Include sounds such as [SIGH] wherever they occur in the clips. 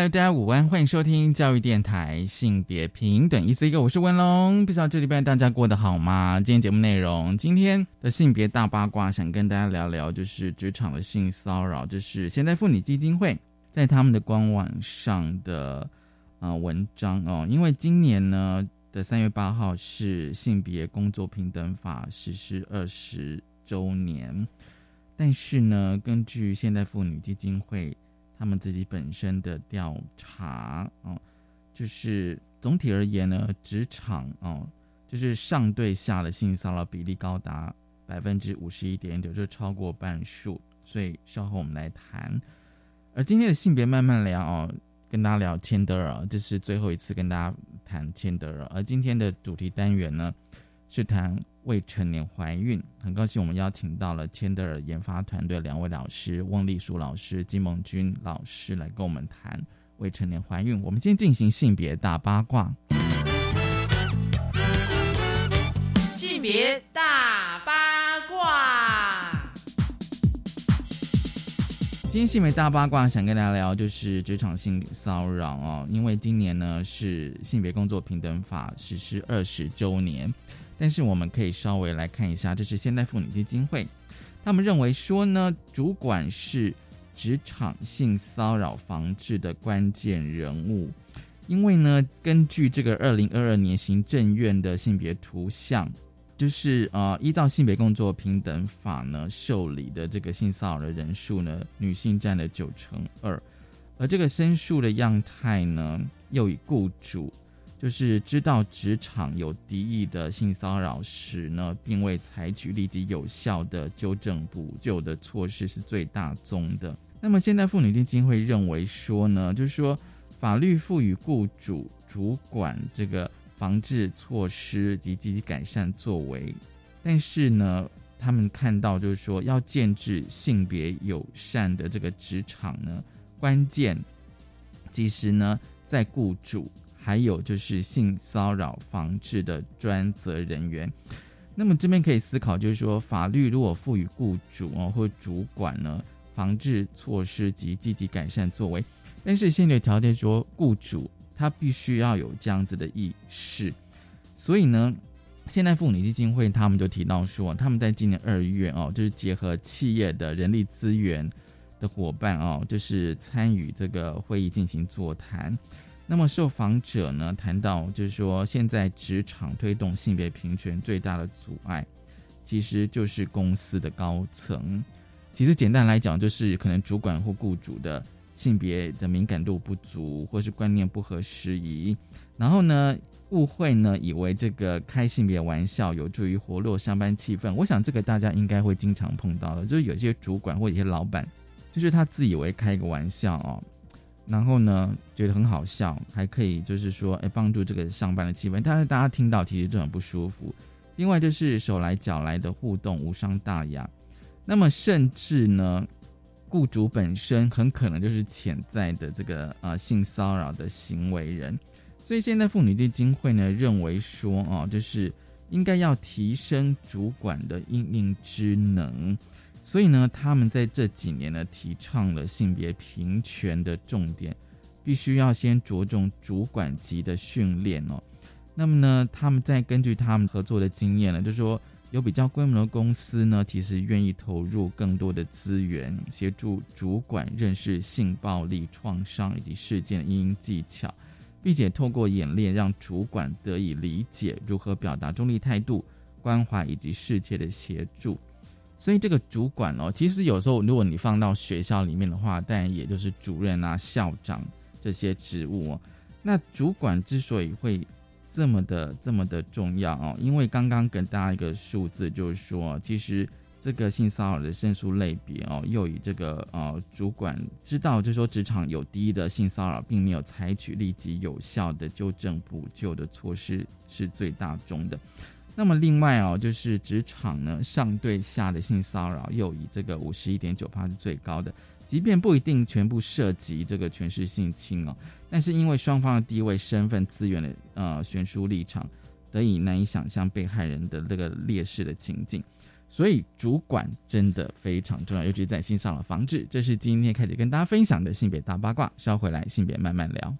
大家午安，欢迎收听教育电台性别平等 Easy Go，我是文龙。不知道这礼拜大家过得好吗？今天节目内容，今天的性别大八卦，想跟大家聊聊，就是职场的性骚扰。就是现代妇女基金会。在他们的官网上的呃文章哦，因为今年呢的三月八号是性别工作平等法实施二十周年，但是呢，根据现代妇女基金会他们自己本身的调查哦，就是总体而言呢，职场哦，就是上对下的性骚扰比例高达百分之五十一点九，就超过半数，所以稍后我们来谈。而今天的性别慢慢聊哦，跟大家聊千德尔，这是最后一次跟大家谈千德尔。而今天的主题单元呢，是谈未成年怀孕。很高兴我们邀请到了千德尔研发团队两位老师，翁丽淑老师、金梦君老师来跟我们谈未成年怀孕。我们先进行性别大八卦，性别大八卦。今天性别大八卦想跟大家聊，就是职场性骚扰哦。因为今年呢是性别工作平等法实施二十周年，但是我们可以稍微来看一下，这是现代妇女基金会，他们认为说呢，主管是职场性骚扰防治的关键人物，因为呢，根据这个二零二二年行政院的性别图像。就是呃，依照性别工作平等法呢，受理的这个性骚扰的人数呢，女性占了九成二，而这个申诉的样态呢，又以雇主就是知道职场有敌意的性骚扰时呢，并未采取立即有效的纠正补救的措施是最大宗的。那么现在妇女基金会认为说呢，就是说法律赋予雇主主管这个。防治措施及积极改善作为，但是呢，他们看到就是说，要建制性别友善的这个职场呢，关键其实呢，在雇主还有就是性骚扰防治的专责人员。那么这边可以思考，就是说，法律如果赋予雇主哦或主管呢，防治措施及积极改善作为，但是现在条件说雇主。他必须要有这样子的意识，所以呢，现代妇女基金会他们就提到说，他们在今年二月哦，就是结合企业的人力资源的伙伴哦，就是参与这个会议进行座谈。那么受访者呢谈到，就是说现在职场推动性别平权最大的阻碍，其实就是公司的高层。其实简单来讲，就是可能主管或雇主的。性别的敏感度不足，或是观念不合时宜，然后呢，误会呢，以为这个开性别玩笑有助于活络上班气氛。我想这个大家应该会经常碰到的，就是有些主管或一些老板，就是他自以为开一个玩笑哦，然后呢，觉得很好笑，还可以就是说，哎，帮助这个上班的气氛。但是大家听到其实就很不舒服。另外就是手来脚来的互动无伤大雅，那么甚至呢。雇主本身很可能就是潜在的这个呃性骚扰的行为人，所以现在妇女基金会呢认为说哦，就是应该要提升主管的应应之能，所以呢，他们在这几年呢提倡了性别平权的重点，必须要先着重主管级的训练哦。那么呢，他们在根据他们合作的经验呢，就说。有比较规模的公司呢，其实愿意投入更多的资源，协助主管认识性暴力创伤以及事件应用技巧，并且透过演练让主管得以理解如何表达中立态度、关怀以及世界的协助。所以这个主管哦，其实有时候如果你放到学校里面的话，当然也就是主任啊、校长这些职务哦。那主管之所以会这么的这么的重要哦，因为刚刚跟大家一个数字，就是说，其实这个性骚扰的申诉类别哦，又以这个呃主管知道，就说职场有低的性骚扰，并没有采取立即有效的纠正补救的措施，是最大宗的。那么另外哦，就是职场呢上对下的性骚扰，又以这个五十一点九趴是最高的。即便不一定全部涉及这个全市性侵哦，但是因为双方的地位、身份、资源的呃悬殊立场，得以难以想象被害人的这个劣势的情境。所以主管真的非常重要，尤其在性骚扰防治。这是今天开始跟大家分享的性别大八卦。稍回来，性别慢慢聊。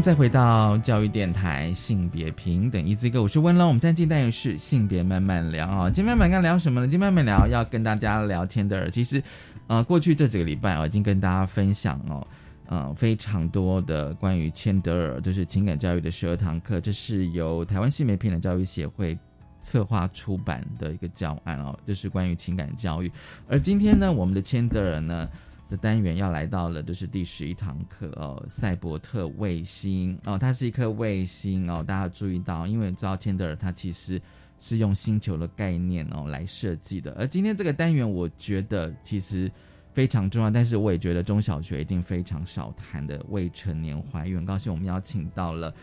再回到教育电台性别平等一字歌，我是温龙。我们今天进单元是性别慢慢聊啊。今天慢慢聊什么呢？今天慢慢聊要跟大家聊天的，其实呃，过去这几个礼拜我已经跟大家分享哦，呃，非常多的关于千德尔就是情感教育的十二堂课，这是由台湾性别平等教育协会策划出版的一个教案哦，就是关于情感教育。而今天呢，我们的千德尔呢。的单元要来到了，就是第十一堂课哦，赛博特卫星哦，它是一颗卫星哦，大家注意到，因为知道天德尔它其实是用星球的概念哦来设计的。而今天这个单元，我觉得其实非常重要，但是我也觉得中小学一定非常少谈的未成年怀孕。很高兴我们邀请到了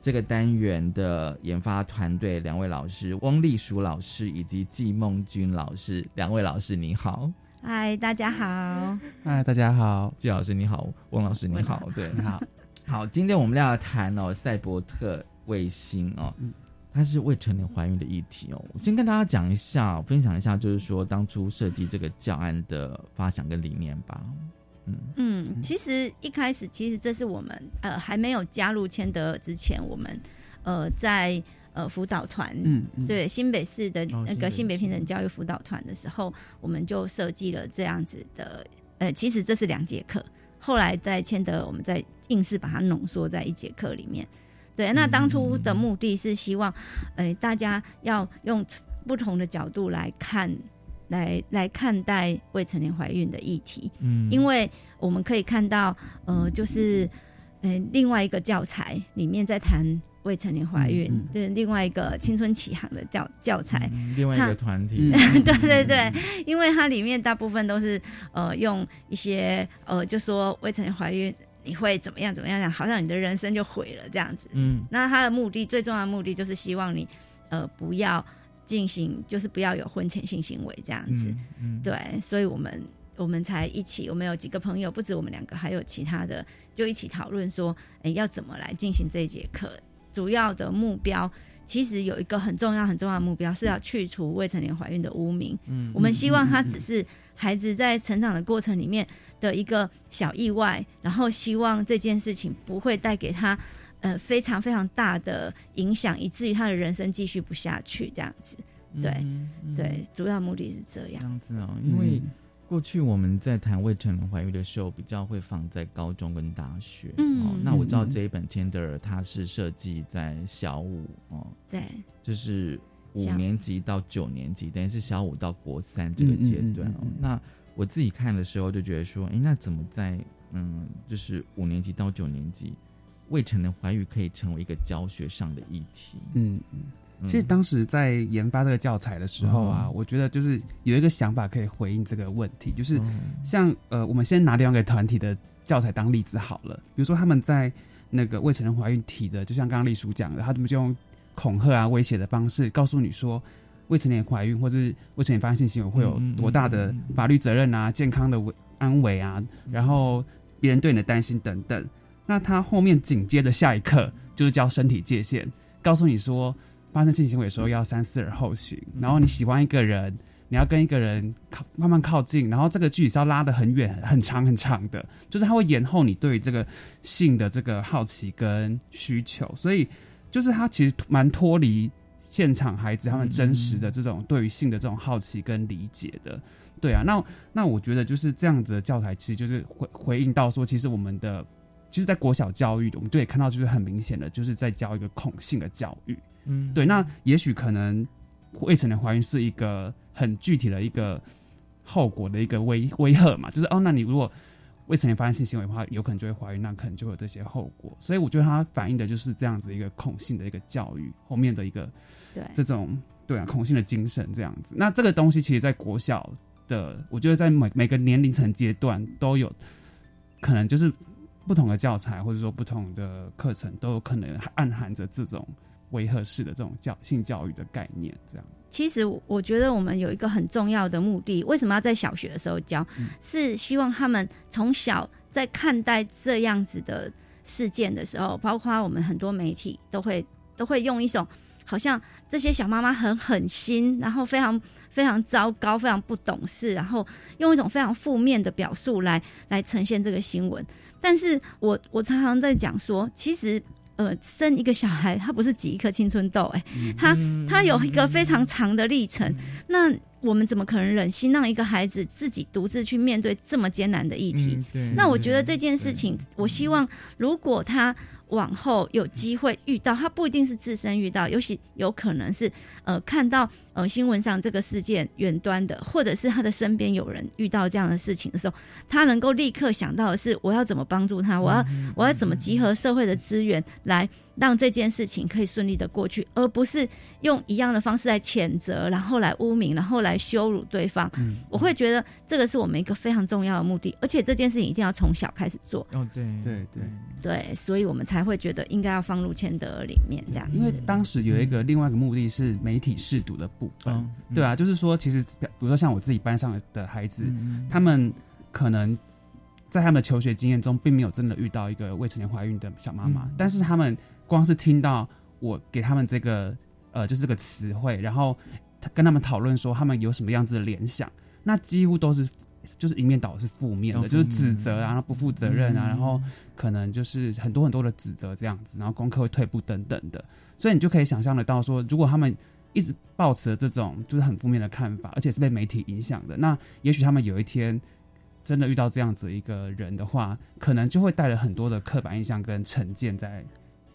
这个单元的研发团队两位老师，翁丽淑老师以及季梦君老师，两位老师你好。嗨，大家好。嗨，大家好，季老师你好，翁老师你好，对，你好，[LAUGHS] 好，今天我们要谈哦，赛博特卫星哦，它是未成年怀孕的议题哦。我先跟大家讲一下，分享一下，就是说当初设计这个教案的发想跟理念吧。嗯嗯，其实一开始，其实这是我们呃还没有加入千德之前，我们呃在。呃，辅导团，嗯，对，新北市的那个性别平等教育辅导团的时候，我们就设计了这样子的，呃，其实这是两节课，后来在千德，我们在硬是把它浓缩在一节课里面。对，那当初的目的是希望，呃，大家要用不同的角度来看，来来看待未成年怀孕的议题，嗯，因为我们可以看到，呃，就是，嗯，另外一个教材里面在谈。未成年怀孕，对另外一个青春启航的教教材，另外一个团体，对对对，因为它里面大部分都是呃用一些呃就说未成年怀孕你会怎么样怎么样样，好像你的人生就毁了这样子。嗯，那它的目的最重要的目的就是希望你呃不要进行，就是不要有婚前性行为这样子。嗯，对，所以我们我们才一起，我们有几个朋友，不止我们两个，还有其他的，就一起讨论说，哎，要怎么来进行这一节课。主要的目标其实有一个很重要、很重要的目标，是要去除未成年怀孕的污名。嗯，我们希望他只是孩子在成长的过程里面的一个小意外，然后希望这件事情不会带给他呃非常非常大的影响，以至于他的人生继续不下去这样子。对，对，主要目的是这样。这样子哦，因为。过去我们在谈未成年怀孕的时候，比较会放在高中跟大学。嗯，那我知道这一本《Tender》它是设计在小五哦，对，就是五年级到九年级，等于是小五到国三这个阶段哦。那我自己看的时候就觉得说，哎，那怎么在嗯，就是五年级到九年级，未成年怀孕可以成为一个教学上的议题？嗯嗯。其实当时在研发这个教材的时候啊，我觉得就是有一个想法可以回应这个问题，就是像呃，我们先拿两个团体的教材当例子好了。比如说他们在那个未成年怀孕提的，就像刚刚丽叔讲的，他怎么就用恐吓啊、威胁的方式告诉你说，未成年怀孕或者未成年发生性行为会有多大的法律责任啊、健康的安危啊，然后别人对你的担心等等。那他后面紧接着下一刻就是教身体界限，告诉你说。发生性行为的时候要三思而后行，然后你喜欢一个人，你要跟一个人靠慢慢靠近，然后这个距离是要拉的很远、很长、很长的，就是它会延后你对这个性的这个好奇跟需求，所以就是它其实蛮脱离现场孩子他们真实的这种对于性的这种好奇跟理解的。对啊，那那我觉得就是这样子的教材，其实就是回回应到说，其实我们的，其实，在国小教育，我们就也看到，就是很明显的，就是在教一个恐性的教育。嗯，对。那也许可能未成年怀孕是一个很具体的一个后果的一个威威吓嘛，就是哦，那你如果未成年发生性行为的话，有可能就会怀孕，那可能就会有这些后果。所以我觉得它反映的就是这样子一个恐性的一个教育后面的一个对这种对啊恐性的精神这样子。那这个东西其实，在国小。的，我觉得在每每个年龄层阶段都有可能，就是不同的教材或者说不同的课程都有可能暗含着这种维和式的这种教性教育的概念。这样，其实我觉得我们有一个很重要的目的，为什么要在小学的时候教？是希望他们从小在看待这样子的事件的时候，包括我们很多媒体都会都会用一种好像这些小妈妈很狠心，然后非常。非常糟糕，非常不懂事，然后用一种非常负面的表述来来呈现这个新闻。但是我我常常在讲说，其实呃，生一个小孩，他不是挤一颗青春痘，哎，他他有一个非常长的历程。那我们怎么可能忍心让一个孩子自己独自去面对这么艰难的议题？那我觉得这件事情，我希望如果他。往后有机会遇到，他不一定是自身遇到，尤其有可能是呃看到呃新闻上这个事件远端的，或者是他的身边有人遇到这样的事情的时候，他能够立刻想到的是我要怎么帮助他，我要我要怎么集合社会的资源来。让这件事情可以顺利的过去，而不是用一样的方式来谴责，然后来污名，然后来羞辱对方。嗯，我会觉得这个是我们一个非常重要的目的，而且这件事情一定要从小开始做。哦，对对对对，所以我们才会觉得应该要放入千德里面这样。因为当时有一个另外一个目的是媒体试读的部分，对啊，就是说其实比如说像我自己班上的孩子，他们可能在他们的求学经验中并没有真的遇到一个未成年怀孕的小妈妈，但是他们。光是听到我给他们这个呃，就是这个词汇，然后跟他们讨论说他们有什么样子的联想，那几乎都是就是一面倒是负面的，就是指责啊，然后不负责任啊，然后可能就是很多很多的指责这样子，然后功课会退步等等的，所以你就可以想象得到说，如果他们一直抱持这种就是很负面的看法，而且是被媒体影响的，那也许他们有一天真的遇到这样子一个人的话，可能就会带了很多的刻板印象跟成见在。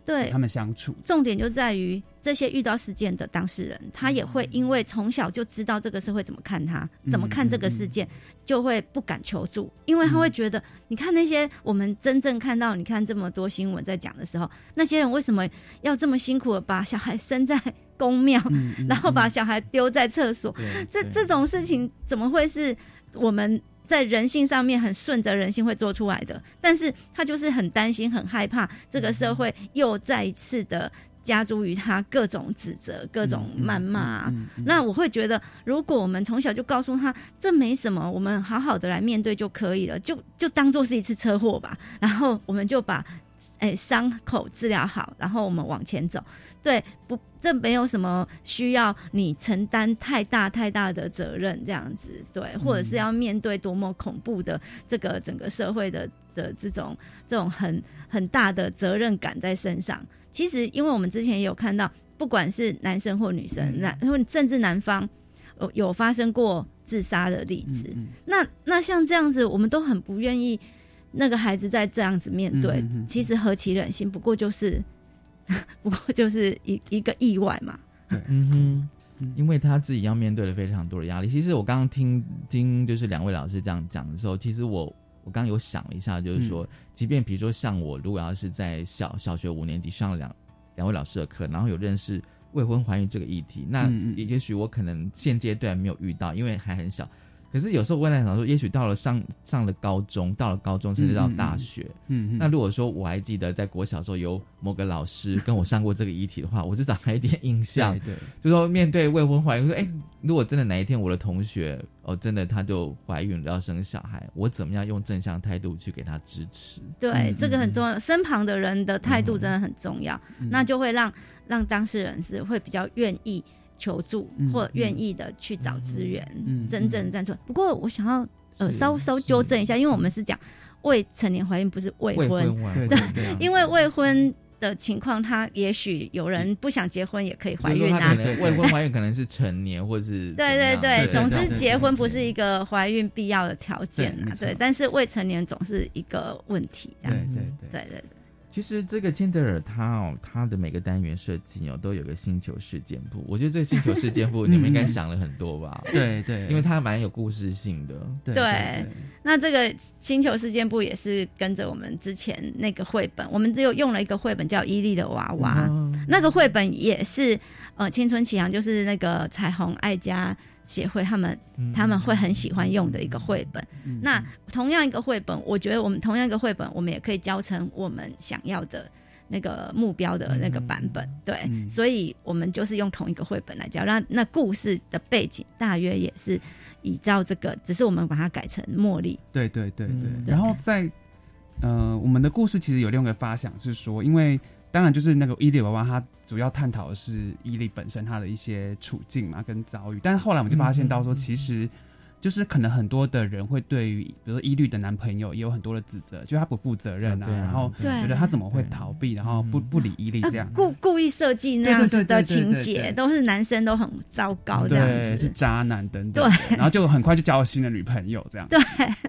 对。他们相处，重点就在于这些遇到事件的当事人，他也会因为从小就知道这个社会怎么看他，怎么看这个事件，就会不敢求助，因为他会觉得，你看那些我们真正看到，你看这么多新闻在讲的时候，那些人为什么要这么辛苦的把小孩生在公庙，然后把小孩丢在厕所？这这种事情怎么会是我们？在人性上面很顺着人性会做出来的，但是他就是很担心、很害怕这个社会又再一次的加诸于他各种指责、各种谩骂。那我会觉得，如果我们从小就告诉他这没什么，我们好好的来面对就可以了，就就当做是一次车祸吧，然后我们就把。哎，伤口治疗好，然后我们往前走。对，不，这没有什么需要你承担太大太大的责任，这样子，对，或者是要面对多么恐怖的这个整个社会的的这种这种很很大的责任感在身上。其实，因为我们之前也有看到，不管是男生或女生，男或甚至男方有有发生过自杀的例子。那那像这样子，我们都很不愿意。那个孩子在这样子面对，其实何其忍心？不过就是，[LAUGHS] 不过就是一一个意外嘛。嗯哼，因为他自己要面对了非常多的压力。其实我刚刚听听就是两位老师这样讲的时候，其实我我刚刚有想了一下，就是说，即便比如说像我，如果要是在小小学五年级上了两两位老师的课，然后有认识未婚怀孕这个议题，那也许我可能现阶段没有遇到，因为还很小。可是有时候我在想说，也许到了上上了高中，到了高中甚至到大学，嗯，那如果说我还记得在国小时候有某个老师跟我上过这个议题的话，我至少还有一点印象。对，就说面对未婚怀孕，说哎，如果真的哪一天我的同学哦，真的他就怀孕了要生小孩，我怎么样用正向态度去给他支持？对，这个很重要，身旁的人的态度真的很重要，那就会让让当事人是会比较愿意。求助，或愿意的去找资源，真正站出来。不过我想要呃稍稍纠正一下，因为我们是讲未成年怀孕，不是未婚，对，因为未婚。的情况，他也许有人不想结婚也可以怀孕啊。未婚怀孕可能是成年，或者是对对对，总之结婚不是一个怀孕必要的条件啊。对，但是未成年总是一个问题。这样子，对对对。其实这个金德尔他哦，他的每个单元设计哦，都有个星球事件部。我觉得这个星球事件部 [LAUGHS] 你们应该想了很多吧？对对，因为它蛮有故事性的。对，那这个星球事件部也是跟着我们之前那个绘本，我们只有用了一个绘本叫《伊利的娃娃》，那个绘本也是呃青春启航，就是那个彩虹爱家。协会他们他们会很喜欢用的一个绘本。那同样一个绘本，我觉得我们同样一个绘本，我们也可以教成我们想要的那个目标的那个版本。对，所以我们就是用同一个绘本来教。那那故事的背景大约也是依照这个，只是我们把它改成茉莉。对对对对。然后在呃，我们的故事其实有另一个发想是说，因为。当然，就是那个伊利娃娃，它主要探讨的是伊利本身它的一些处境嘛，跟遭遇。但是后来我们就发现到说，其实。就是可能很多的人会对于，比如说伊律的男朋友也有很多的指责，就他不负责任啊，然后觉得他怎么会逃避，然后不不理伊律这样，故故意设计那样子的情节，都是男生都很糟糕这样子，是渣男等等，对，然后就很快就交了新的女朋友这样，对。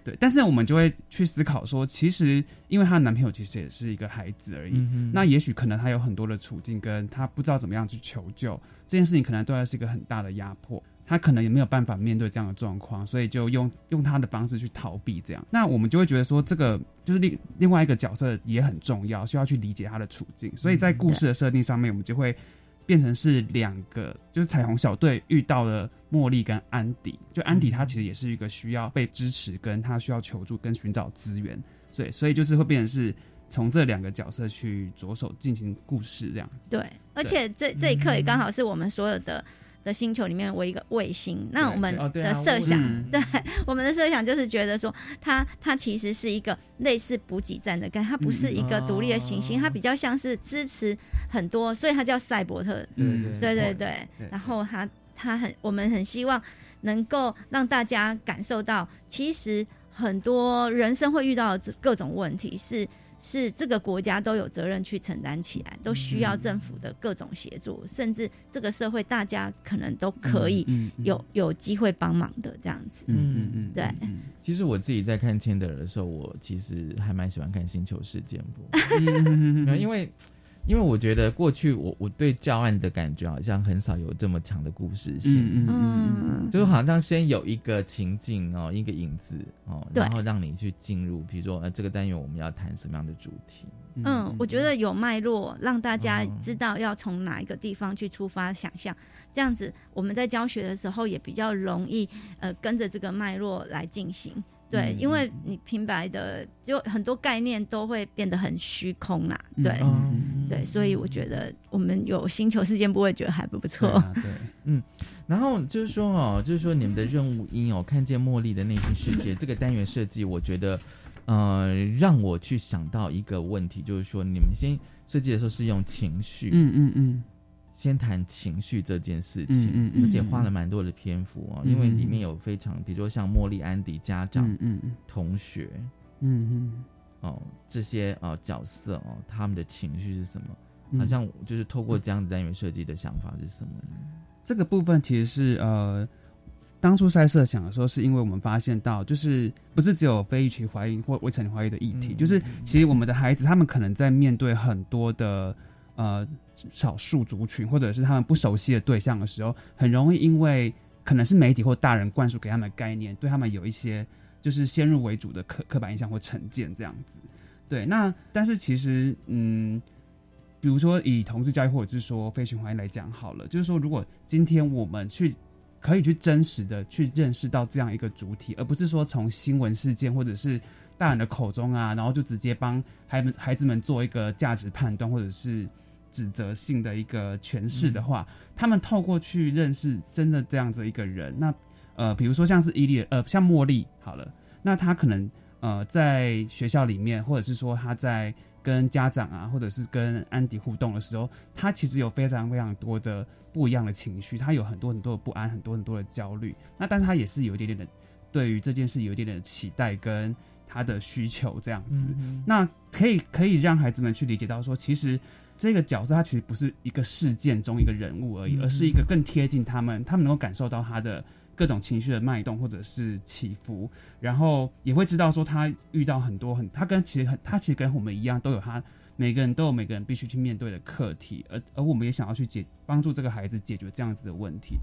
对，但是我们就会去思考说，其实因为她的男朋友其实也是一个孩子而已，那也许可能他有很多的处境，跟他不知道怎么样去求救，这件事情可能对他是一个很大的压迫。他可能也没有办法面对这样的状况，所以就用用他的方式去逃避。这样，那我们就会觉得说，这个就是另另外一个角色也很重要，需要去理解他的处境。所以在故事的设定上面，我们就会变成是两个，就是彩虹小队遇到了茉莉跟安迪。就安迪他其实也是一个需要被支持，跟他需要求助跟寻找资源。所以，所以就是会变成是从这两个角色去着手进行故事这样。对，而且这这一刻也刚好是我们所有的。的星球里面为一个卫星，那我们的设想，对我们的设想就是觉得说，它它其实是一个类似补给站的，但它不是一个独立的行星，它比较像是支持很多，所以它叫赛博特。嗯对对对，然后它它很，我们很希望能够让大家感受到，其实很多人生会遇到的各种问题是。是这个国家都有责任去承担起来，都需要政府的各种协助，甚至这个社会大家可能都可以有有机会帮忙的这样子。嗯嗯嗯，对。其实我自己在看《千德》的时候，我其实还蛮喜欢看《星球事件簿》，[LAUGHS] 因为。因为我觉得过去我我对教案的感觉好像很少有这么强的故事性，嗯嗯嗯，就是好像先有一个情境哦，一个影子哦，然后让你去进入，比如说呃这个单元我们要谈什么样的主题？嗯，我觉得有脉络，让大家知道要从哪一个地方去出发想象，这样子我们在教学的时候也比较容易呃跟着这个脉络来进行。对，因为你平白的，就很多概念都会变得很虚空啦。对，对，所以我觉得我们有星球事件不会觉得还不不错。[LAUGHS] 对，嗯，然后就是说哦，就是说你们的任务一哦，看见茉莉的内心世界 [LAUGHS] 这个单元设计，我觉得呃，让我去想到一个问题，就是说你们先设计的时候是用情绪，嗯嗯嗯。先谈情绪这件事情，嗯嗯而且花了蛮多的篇幅哦，因为里面有非常，比如说像茉莉、安迪家长、嗯嗯同学，嗯嗯，哦这些哦角色哦，他们的情绪是什么？好像就是透过这样子单元设计的想法是什么？这个部分其实是呃，当初在设想的时候，是因为我们发现到，就是不是只有非预期怀疑或未成年怀孕的议题，就是其实我们的孩子他们可能在面对很多的。呃，少数族群或者是他们不熟悉的对象的时候，很容易因为可能是媒体或大人灌输给他们的概念，对他们有一些就是先入为主的刻刻板印象或成见这样子。对，那但是其实，嗯，比如说以同志教育或者是说非群怀来讲好了，就是说如果今天我们去可以去真实的去认识到这样一个主体，而不是说从新闻事件或者是大人的口中啊，然后就直接帮孩们孩子们做一个价值判断或者是。指责性的一个诠释的话，他们透过去认识真的这样子一个人，那呃，比如说像是伊利，呃，像茉莉，好了，那他可能呃在学校里面，或者是说他在跟家长啊，或者是跟安迪互动的时候，他其实有非常非常多的不一样的情绪，他有很多很多的不安，很多很多的焦虑。那但是他也是有一点点的对于这件事有一点点的期待跟他的需求这样子。那可以可以让孩子们去理解到说，其实这个角色他其实不是一个事件中一个人物而已，而是一个更贴近他们，他们能够感受到他的。各种情绪的脉动或者是起伏，然后也会知道说他遇到很多很，他跟其实很，他其实跟我们一样，都有他每个人都有每个人必须去面对的课题，而而我们也想要去解帮助这个孩子解决这样子的问题。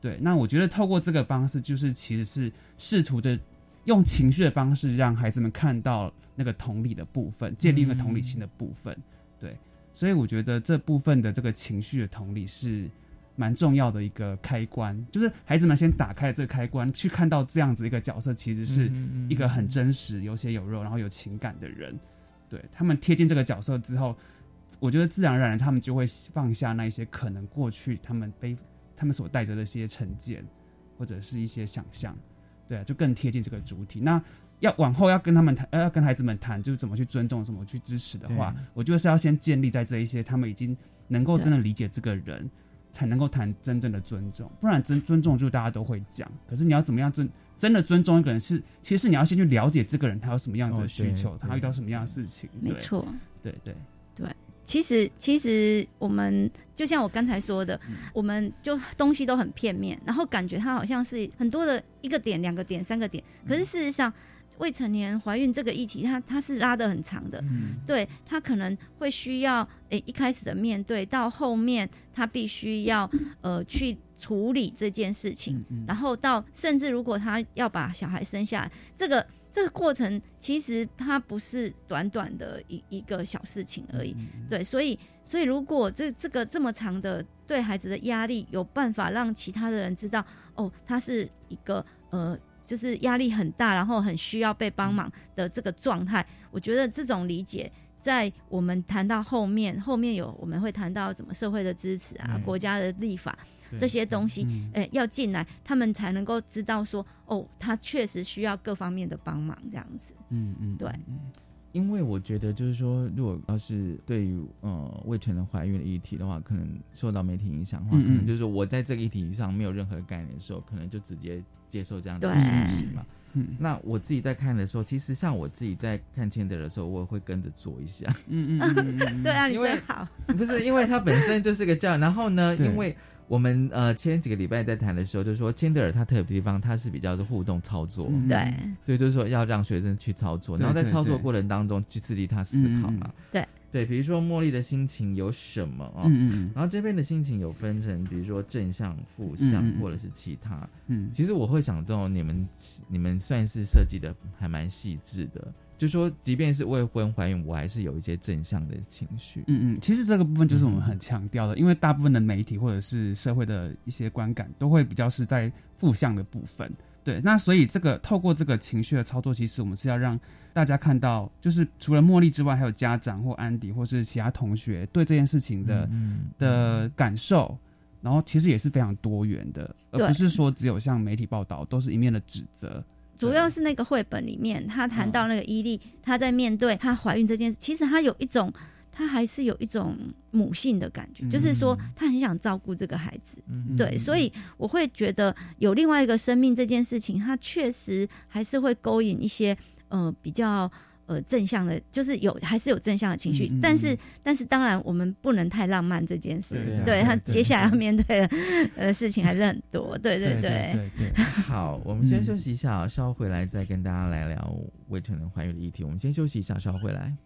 对，那我觉得透过这个方式，就是其实是试图的用情绪的方式，让孩子们看到那个同理的部分，建立一个同理心的部分。对，所以我觉得这部分的这个情绪的同理是。蛮重要的一个开关，就是孩子们先打开这个开关，去看到这样子一个角色，其实是一个很真实、有血有肉，然后有情感的人。对他们贴近这个角色之后，我觉得自然而然他们就会放下那一些可能过去他们背、他们所带着的一些成见，或者是一些想象。对啊，就更贴近这个主体。那要往后要跟他们谈，要跟孩子们谈，就是怎么去尊重、怎么去支持的话，我觉得是要先建立在这一些他们已经能够真的理解这个人。才能够谈真正的尊重，不然真尊重就大家都会讲。可是你要怎么样尊真的尊重一个人，是其实你要先去了解这个人他有什么样子的需求，他遇到什么样的事情。没错，对对对。其实其实我们就像我刚才说的，我们就东西都很片面，然后感觉他好像是很多的一个点、两个点、三个点，可是事实上。未成年怀孕这个议题，它它是拉的很长的，对他可能会需要诶一开始的面对，到后面他必须要 [LAUGHS] 呃去处理这件事情，然后到甚至如果他要把小孩生下来，这个这个过程其实它不是短短的一一个小事情而已，对，所以所以如果这这个这么长的对孩子的压力，有办法让其他的人知道，哦，他是一个呃。就是压力很大，然后很需要被帮忙的这个状态，我觉得这种理解，在我们谈到后面，后面有我们会谈到什么社会的支持啊，国家的立法这些东西，诶，要进来，他们才能够知道说，哦，他确实需要各方面的帮忙，这样子。嗯嗯，对。因为我觉得，就是说，如果要是对于呃未成年怀孕的议题的话，可能受到媒体影响的话，可能就是我在这个议题上没有任何概念的时候，可能就直接接受这样的讯息嘛。嗯那我自己在看的时候，其实像我自己在看签的的时候，我会跟着做一下。嗯嗯，[LAUGHS] 对啊，你最好。不是，因为它本身就是个教，然后呢，因为。我们呃前几个礼拜在谈的时候，就是说金德尔他特别地方，他是比较是互动操作，对，对，就是说要让学生去操作，然后在操作过程当中去刺激他思考嘛，对，对，比如说茉莉的心情有什么啊？嗯嗯，然后这边的心情有分成，比如说正向、负向或者是其他，嗯，其实我会想到你们你们算是设计的还蛮细致的。就说，即便是未婚怀孕，我还是有一些正向的情绪。嗯嗯，其实这个部分就是我们很强调的，因为大部分的媒体或者是社会的一些观感，都会比较是在负向的部分。对，那所以这个透过这个情绪的操作，其实我们是要让大家看到，就是除了茉莉之外，还有家长或安迪或是其他同学对这件事情的的感受，然后其实也是非常多元的，而不是说只有像媒体报道都是一面的指责。主要是那个绘本里面，他谈到那个伊利，她在面对她怀孕这件事，其实她有一种，她还是有一种母性的感觉，就是说她很想照顾这个孩子，对，所以我会觉得有另外一个生命这件事情，她确实还是会勾引一些呃比较。呃，正向的，就是有还是有正向的情绪，但是但是当然我们不能太浪漫这件事，对他接下来要面对的呃事情还是很多，对对对。[LAUGHS] 好，我们先休息一下，稍后回来再跟大家来聊未成年怀孕的议题。我们先休息一下，稍后回来。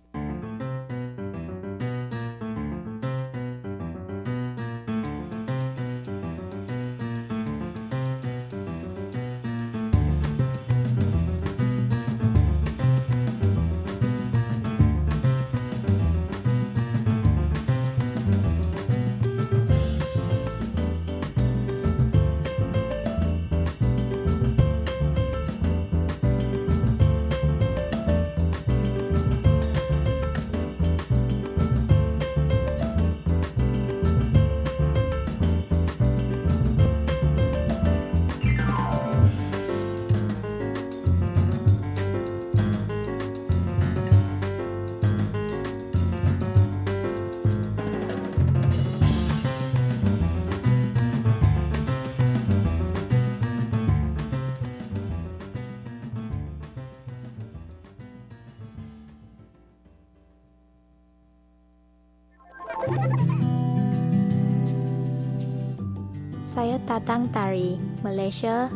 datang dari Malaysia.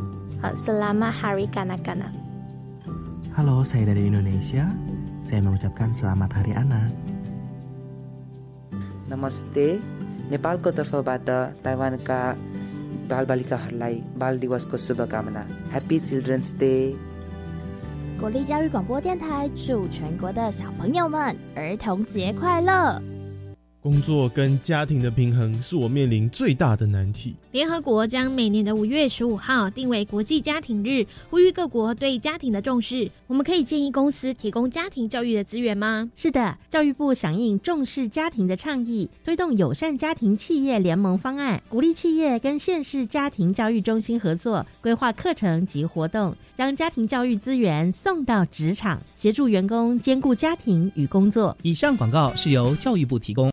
Selamat Hari Kanak-kanak. Halo, saya dari Indonesia. Saya mengucapkan selamat Hari Anak. नमस्ते नेपालको तर्फबाट ताइवानका बालबालिकाहरूलाई बाल दिवसको शुभकामना happy children's day 国立教育广播电台祝全国的小朋友们儿童节快乐！ 工作跟家庭的平衡是我面临最大的难题。联合国将每年的五月十五号定为国际家庭日，呼吁各国对家庭的重视。我们可以建议公司提供家庭教育的资源吗？是的，教育部响应重视家庭的倡议，推动友善家庭企业联盟方案，鼓励企业跟县市家庭教育中心合作，规划课程及活动，将家庭教育资源送到职场，协助员工兼顾家庭与工作。以上广告是由教育部提供。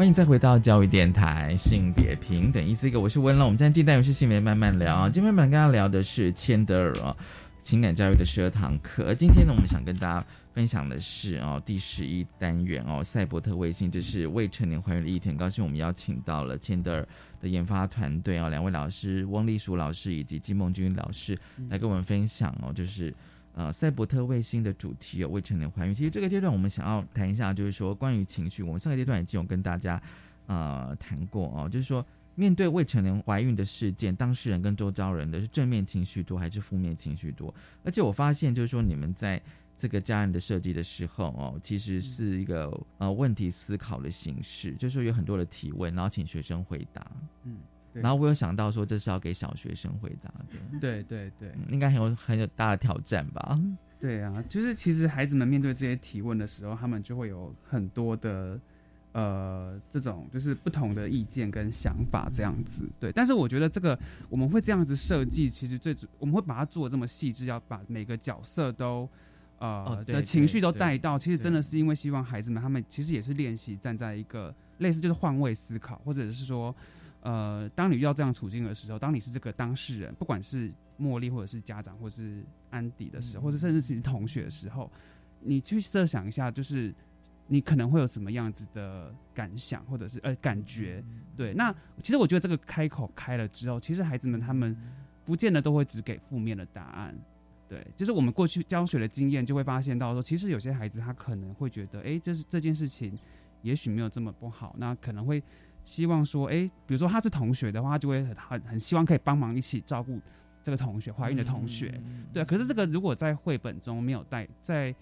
欢迎再回到教育电台，性别平等，一四一个，我是温乐。我们现在进单元是性别慢慢聊，今天我们跟大家聊的是千德尔哦情感教育的十二堂课。而今天呢，我们想跟大家分享的是哦，第十一单元哦，赛博特卫星，这是未成年怀孕的一天。高兴我们邀请到了千德尔。的研发团队哦，两位老师翁丽淑老师以及金梦君老师来跟我们分享哦，就是呃赛博特卫星的主题有未成年怀孕。其实这个阶段我们想要谈一下，就是说关于情绪，我们上个阶段已经有跟大家呃谈过哦，就是说面对未成年怀孕的事件，当事人跟周遭人的是正面情绪多还是负面情绪多？而且我发现就是说你们在。这个家人的设计的时候哦，其实是一个呃问题思考的形式，就是说有很多的提问，然后请学生回答。嗯，然后我有想到说这是要给小学生回答的。对对对，应该很有很有大的挑战吧？对啊，就是其实孩子们面对这些提问的时候，他们就会有很多的呃这种就是不同的意见跟想法这样子。对，但是我觉得这个我们会这样子设计，其实最主我们会把它做的这么细致，要把每个角色都。呃的情绪都带到，其实真的是因为希望孩子们他们其实也是练习站在一个类似就是换位思考，或者是说，呃，当你遇到这样处境的时候，当你是这个当事人，不管是茉莉或者是家长或者是安迪的时候，或者甚至是同学的时候，你去设想一下，就是你可能会有什么样子的感想，或者是呃感觉。对，那其实我觉得这个开口开了之后，其实孩子们他们不见得都会只给负面的答案。对，就是我们过去教学的经验，就会发现到说，其实有些孩子他可能会觉得，哎，这是这件事情，也许没有这么不好，那可能会希望说，哎，比如说他是同学的话，他就会很很很希望可以帮忙一起照顾这个同学怀孕的同学，对。可是这个如果在绘本中没有带，在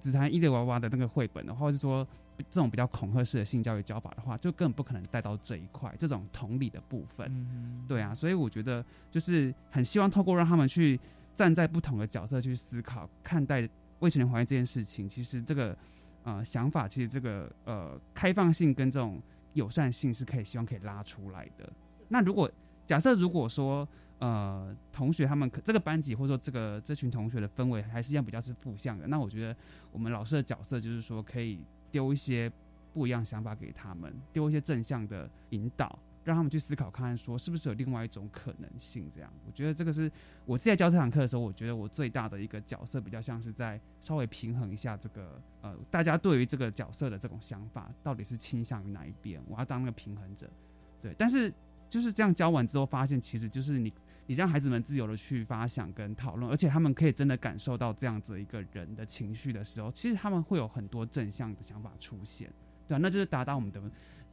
只谈伊丽娃娃的那个绘本的话，或者说这种比较恐吓式的性教育教法的话，就根本不可能带到这一块这种同理的部分，对啊。所以我觉得就是很希望透过让他们去。站在不同的角色去思考看待未成年怀孕这件事情，其实这个呃想法，其实这个呃开放性跟这种友善性是可以希望可以拉出来的。那如果假设如果说呃同学他们可这个班级或者说这个这群同学的氛围还是一样比较是负向的，那我觉得我们老师的角色就是说可以丢一些不一样想法给他们，丢一些正向的引导。让他们去思考看看，说是不是有另外一种可能性？这样，我觉得这个是我自己在教这堂课的时候，我觉得我最大的一个角色比较像是在稍微平衡一下这个呃，大家对于这个角色的这种想法到底是倾向于哪一边，我要当那个平衡者。对，但是就是这样教完之后，发现其实就是你你让孩子们自由的去发想跟讨论，而且他们可以真的感受到这样子一个人的情绪的时候，其实他们会有很多正向的想法出现。对，那就是达到我们的。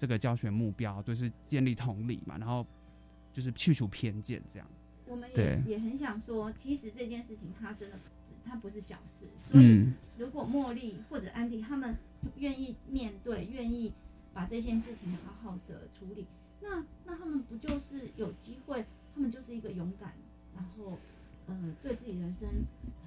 这个教学目标就是建立同理嘛，然后就是去除偏见，这样。我们也也很想说，其实这件事情它真的它不是小事，所以如果茉莉或者安迪他们愿意面对，愿意把这件事情好好的处理，那那他们不就是有机会？他们就是一个勇敢，然后呃对自己人生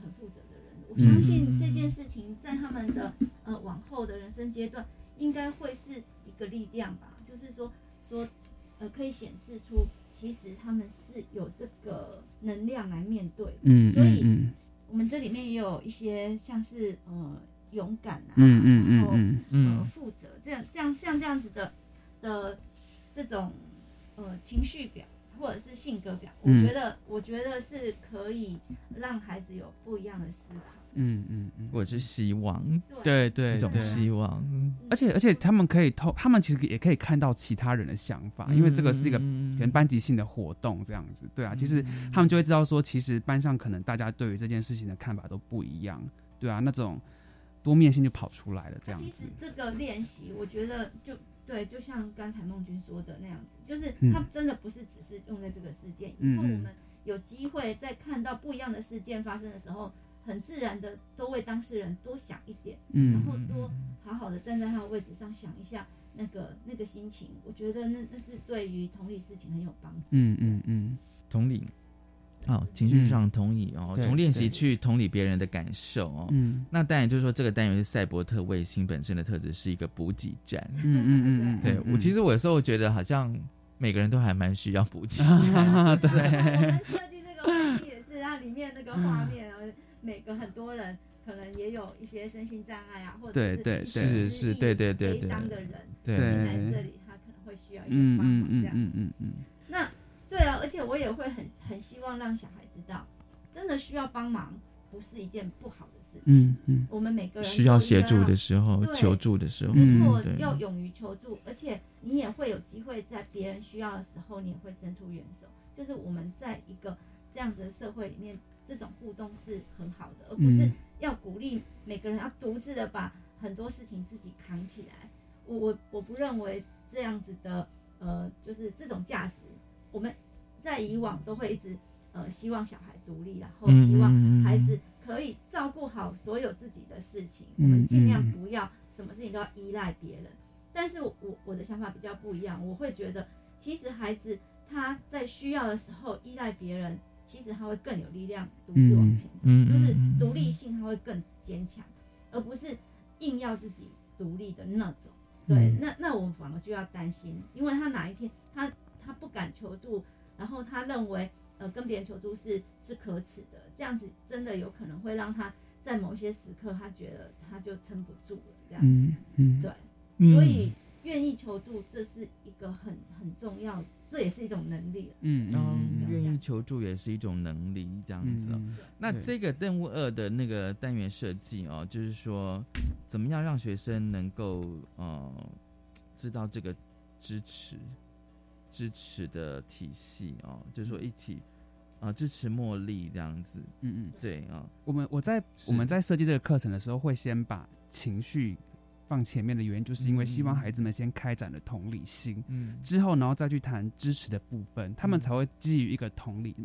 很负责的人。我相信这件事情在他们的呃往后的人生阶段。应该会是一个力量吧，就是说说，呃，可以显示出其实他们是有这个能量来面对。嗯所以，我们这里面也有一些像是呃勇敢啊，嗯嗯嗯嗯，呃负责这样这样像这样子的的这种呃情绪表或者是性格表，我觉得我觉得是可以让孩子有不一样的思考。嗯嗯嗯，或者是希望，对对，一种希望。而且而且，他们可以透，他们其实也可以看到其他人的想法，因为这个是一个可能班级性的活动，这样子。对啊，其实他们就会知道说，其实班上可能大家对于这件事情的看法都不一样。对啊，那种多面性就跑出来了，这样子。其实这个练习，我觉得就对，就像刚才孟君说的那样子，就是他真的不是只是用在这个事件，以后我们有机会在看到不一样的事件发生的时候。很自然的，都为当事人多想一点，嗯，然后多好好的站在他的位置上想一下那个那个心情，我觉得那那是对于同理事情很有帮助。嗯嗯嗯，同理，哦，情绪上同理哦，从练习去同理别人的感受哦。嗯，那当然就是说，这个单元是赛博特卫星本身的特质是一个补给站。嗯嗯嗯嗯，对我其实我有时候觉得好像每个人都还蛮需要补给。[LAUGHS] [LAUGHS] 对，设计那个也是，它里面那个画面。每个很多人可能也有一些身心障碍啊，或者是是是，对对对悲伤的人对来这里，他可能会需要一些帮忙这样子。那对啊，而且我也会很很希望让小孩知道，真的需要帮忙不是一件不好的事情。嗯嗯，我们每个人需要协助的时候，求助的时候，没错，要勇于求助，而且你也会有机会在别人需要的时候，你也会伸出援手。就是我们在一个这样子的社会里面。这种互动是很好的，而不是要鼓励每个人要独自的把很多事情自己扛起来。我我我不认为这样子的，呃，就是这种价值。我们在以往都会一直呃希望小孩独立，然后希望孩子可以照顾好所有自己的事情。我们尽量不要什么事情都要依赖别人。但是我我的想法比较不一样，我会觉得其实孩子他在需要的时候依赖别人。其实他会更有力量，独自往前走，就是独立性他会更坚强，而不是硬要自己独立的那种。对，那那我们反而就要担心，因为他哪一天他他不敢求助，然后他认为呃跟别人求助是是可耻的，这样子真的有可能会让他在某些时刻他觉得他就撑不住了，这样子。嗯，对，所以愿意求助这是一个很很重要。这也是一种能力，嗯，愿意求助也是一种能力，这样子。那这个任务二的那个单元设计哦，就是说，怎么样让学生能够呃知道这个支持支持的体系哦，就是说一起啊支持茉莉这样子，嗯嗯，对啊，我们我在我们在设计这个课程的时候，会先把情绪。放前面的原因，就是因为希望孩子们先开展了同理心，嗯，之后然后再去谈支持的部分，他们才会基于一个同理，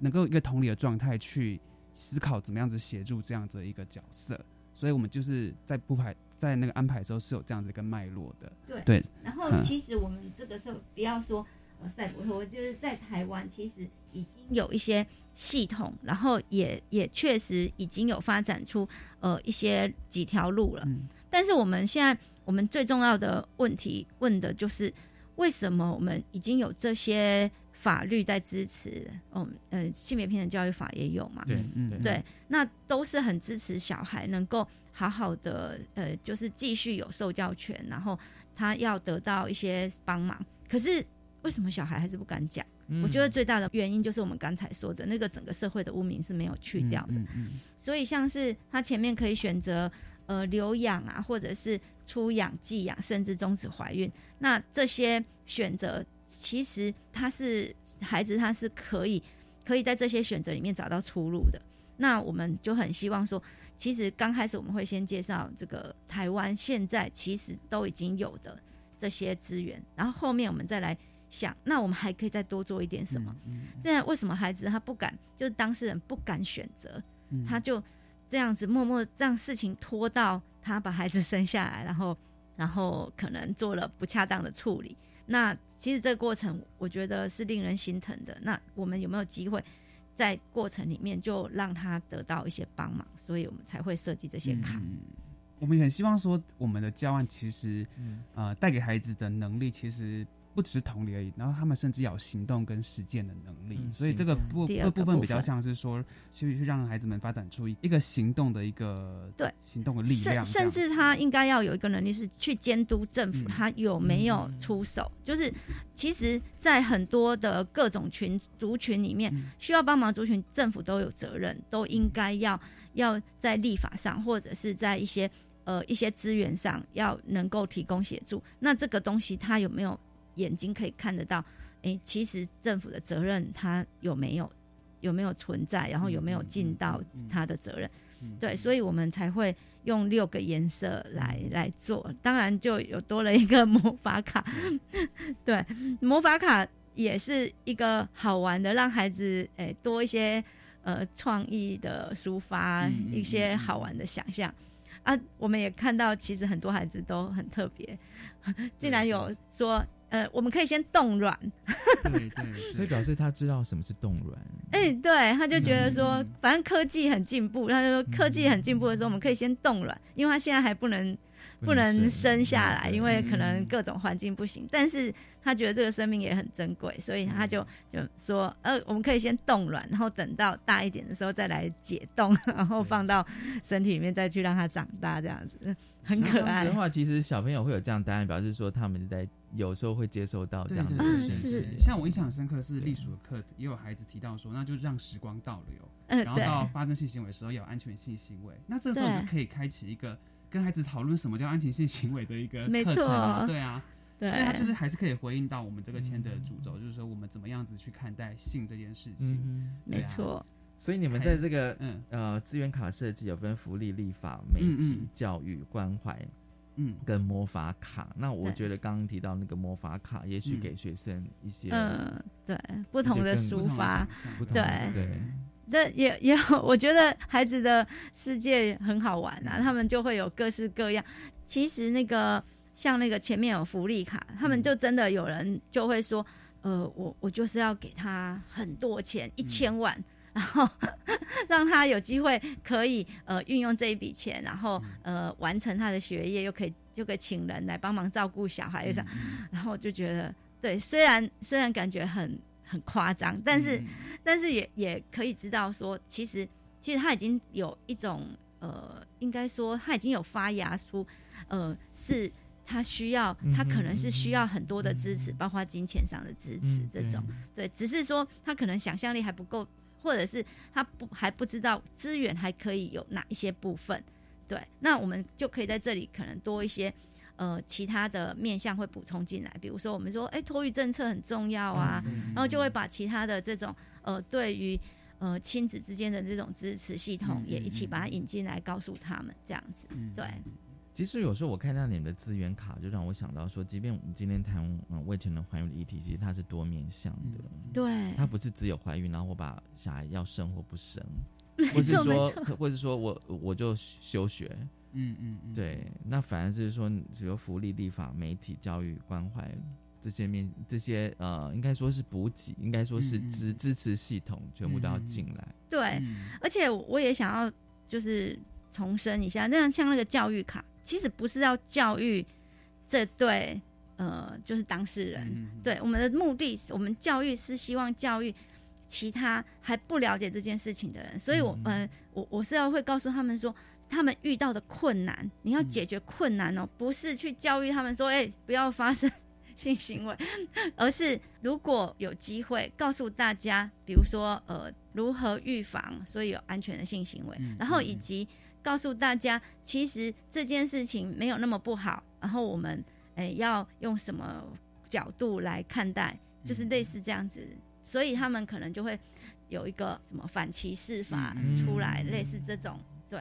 能够一个同理的状态去思考怎么样子协助这样子一个角色。所以我们就是在不排在那个安排的时候是有这样子一个脉络的。对对。然后其实我们这个时候不要说呃赛博特，就是在台湾其实已经有一些系统，然后也也确实已经有发展出呃一些几条路了。但是我们现在，我们最重要的问题问的就是，为什么我们已经有这些法律在支持？嗯嗯，性别平等教育法也有嘛？对，嗯对，那都是很支持小孩能够好好的，呃，就是继续有受教权，然后他要得到一些帮忙。可是为什么小孩还是不敢讲？我觉得最大的原因就是我们刚才说的那个整个社会的污名是没有去掉的。所以像是他前面可以选择呃留养啊，或者是出养、寄养，甚至终止怀孕，那这些选择其实他是孩子，他是可以可以在这些选择里面找到出路的。那我们就很希望说，其实刚开始我们会先介绍这个台湾现在其实都已经有的这些资源，然后后面我们再来。想，那我们还可以再多做一点什么？现在为什么孩子他不敢，就是当事人不敢选择，他就这样子默默让事情拖到他把孩子生下来，然后，然后可能做了不恰当的处理。那其实这个过程，我觉得是令人心疼的。那我们有没有机会在过程里面就让他得到一些帮忙？所以我们才会设计这些卡。我们很希望说，我们的教案其实，呃，带给孩子的能力其实。不只是同理而已，然后他们甚至有行动跟实践的能力，所以这个部这部分比较像是说，去去让孩子们发展出一个行动的一个对行动的力量，甚至他应该要有一个能力是去监督政府他有没有出手。就是其实，在很多的各种群族群里面，需要帮忙族群，政府都有责任，都应该要要在立法上或者是在一些呃一些资源上要能够提供协助。那这个东西他有没有？眼睛可以看得到，哎，其实政府的责任他有没有有没有存在，然后有没有尽到他的责任？对，所以我们才会用六个颜色来来做。当然就有多了一个魔法卡，[LAUGHS] 对，魔法卡也是一个好玩的，让孩子哎多一些呃创意的抒发，一些好玩的想象啊。我们也看到，其实很多孩子都很特别，[LAUGHS] 竟然有说。呃，我们可以先冻卵，[LAUGHS] 对对，所以表示他知道什么是冻卵。哎，对，他就觉得说，反正科技很进步，他就说科技很进步的时候，我们可以先冻卵，因为他现在还不能不能生下来，因为可能各种环境不行。但是他觉得这个生命也很珍贵，所以他就就说，呃，我们可以先冻卵，然后等到大一点的时候再来解冻，[LAUGHS] 然后放到身体里面再去让它长大，这样子很可爱。的话，其实小朋友会有这样答案，表示说他们是在。有时候会接受到这样的讯息，像我印象深刻是隶属的课，也有孩子提到说，那就让时光倒流，然后到发生性行为的时候有安全性行为，那这时候就可以开启一个跟孩子讨论什么叫安全性行为的一个课程，对啊，所以他就是还是可以回应到我们这个签的主轴，就是说我们怎么样子去看待性这件事情，没错。所以你们在这个嗯。呃资源卡设计有分福利、立法、美籍、教育、关怀。嗯，跟魔法卡，那我觉得刚刚提到那个魔法卡，也许给学生一些嗯，对，不同的抒发，对对，这也也，[LAUGHS] 我觉得孩子的世界很好玩啊，他们就会有各式各样。其实那个像那个前面有福利卡，他们就真的有人就会说，呃，我我就是要给他很多钱，一千万。然后让他有机会可以呃运用这一笔钱，然后呃完成他的学业，又可以就可以请人来帮忙照顾小孩，又这样，然后我就觉得对，虽然虽然感觉很很夸张，但是但是也也可以知道说，其实其实他已经有一种呃，应该说他已经有发芽出，呃，是他需要，他可能是需要很多的支持，包括金钱上的支持这种，对，只是说他可能想象力还不够。或者是他不还不知道资源还可以有哪一些部分，对，那我们就可以在这里可能多一些呃其他的面向会补充进来，比如说我们说哎托育政策很重要啊，然后就会把其他的这种呃对于呃亲子之间的这种支持系统也一起把它引进来，告诉他们这样子，对。其实有时候我看到你们的资源卡，就让我想到说，即便我们今天谈嗯未成年怀孕的议题，其实它是多面向的。对，它不是只有怀孕，然后我把小孩要生或不生，[LAUGHS] 或是说，或是说我我就休学。嗯嗯嗯。对，那反而是说，比如福利、立法、媒体、教育、关怀这些面，这些呃，应该说是补给，应该说是支支持系统，全部都要进来。对，而且我也想要就是重申一下，那样像那个教育卡。其实不是要教育这对呃，就是当事人。对我们的目的，我们教育是希望教育其他还不了解这件事情的人。所以，我嗯，我我是要会告诉他们说，他们遇到的困难，你要解决困难哦，不是去教育他们说，哎，不要发生性行为，而是如果有机会告诉大家，比如说呃如何预防，所以有安全的性行为，然后以及告诉大家，其实这件事情没有那么不好，然后我们诶要用什么角度来看待，就是类似这样子，所以他们可能就会有一个什么反歧视法出来，类似这种，对，